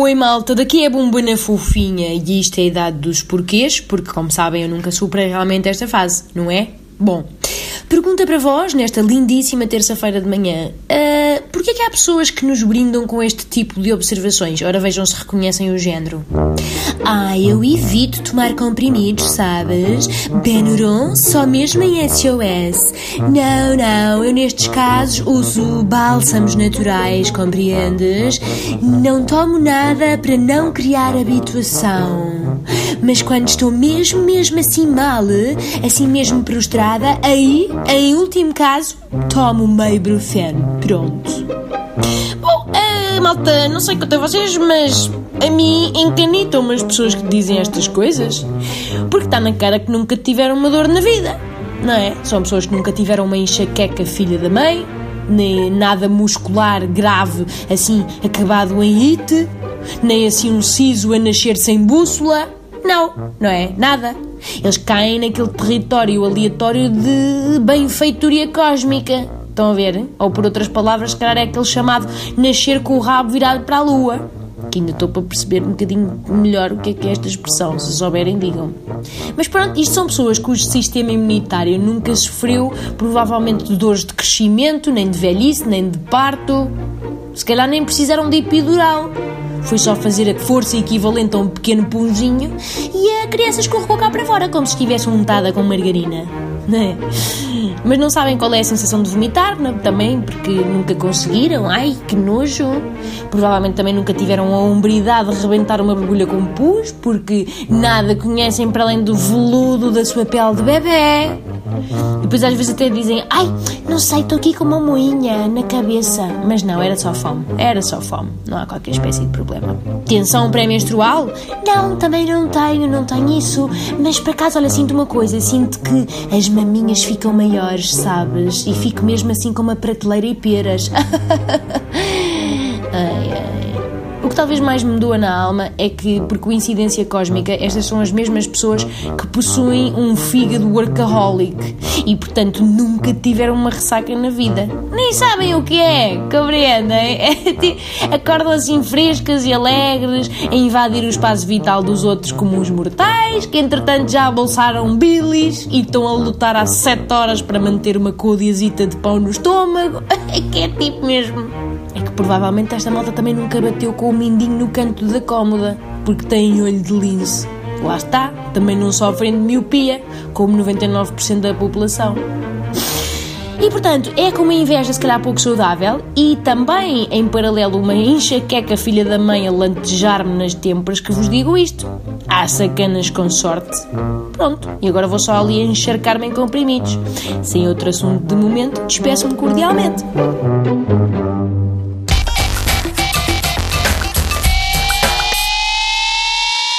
Oi malta, daqui é Bombona Fofinha e isto é a idade dos porquês, porque como sabem eu nunca superei realmente esta fase, não é? Bom, pergunta para vós nesta lindíssima terça-feira de manhã: uh, porquê que há pessoas que nos brindam com este tipo de observações? Ora vejam se reconhecem o género. Ah, eu evito tomar comprimidos, sabes? Benuron só mesmo em SOS. Não, não, eu nestes casos uso bálsamos naturais, compreendes? Não tomo nada para não criar habituação. Mas quando estou mesmo, mesmo assim mal, assim mesmo prostrada, aí, em último caso, tomo meio brufeno. Pronto. Bom, uh, malta, não sei quanto a vocês, mas a mim encanitam-me as pessoas que dizem estas coisas. Porque está na cara que nunca tiveram uma dor na vida, não é? São pessoas que nunca tiveram uma enxaqueca filha da mãe, nem nada muscular grave, assim, acabado em it, nem assim um siso a nascer sem bússola. Não, não é? Nada. Eles caem naquele território aleatório de benfeitoria cósmica. Estão a ver? Ou por outras palavras, se calhar é aquele chamado nascer com o rabo virado para a lua. Que ainda estou para perceber um bocadinho melhor o que é que é esta expressão. Se souberem, digam. Mas pronto, isto são pessoas cujo sistema imunitário nunca sofreu, provavelmente, de dores de crescimento, nem de velhice, nem de parto. Se calhar nem precisaram de epidural. Foi só fazer a força equivalente a um pequeno punzinho e a criança escorregou cá para fora, como se estivesse untada com margarina. É? Mas não sabem qual é a sensação de vomitar, não? também porque nunca conseguiram. Ai, que nojo! Provavelmente também nunca tiveram a hombridade de rebentar uma borbulha com pus, porque nada conhecem para além do veludo da sua pele de bebê. E depois às vezes até dizem: Ai, não sei, estou aqui com uma moinha na cabeça. Mas não, era só fome. Era só fome. Não há qualquer espécie de problema. Tensão pré-menstrual? Não, também não tenho, não tenho isso. Mas por acaso, olha, sinto uma coisa: sinto que as maminhas ficam maiores, sabes? E fico mesmo assim com uma prateleira e peras. talvez mais me doa na alma é que, por coincidência cósmica, estas são as mesmas pessoas que possuem um fígado workaholic e, portanto, nunca tiveram uma ressaca na vida. Nem sabem o que é, compreendem? Acordam assim frescas e alegres a invadir o espaço vital dos outros como os mortais, que entretanto já bolsaram bilis e estão a lutar há sete horas para manter uma codiazita de pão no estômago. É que é tipo mesmo. É que provavelmente esta malta também nunca bateu com o mindinho no canto da cómoda, porque tem olho de lince. Lá está, também não sofrem de miopia, como 99% da população. E portanto, é com uma inveja se calhar pouco saudável e também em paralelo uma enxaqueca filha da mãe a lantejar-me nas têmporas que vos digo isto. Há sacanas com sorte. Pronto, e agora vou só ali encharcar-me em comprimidos. Sem outro assunto de momento, despeço-me cordialmente.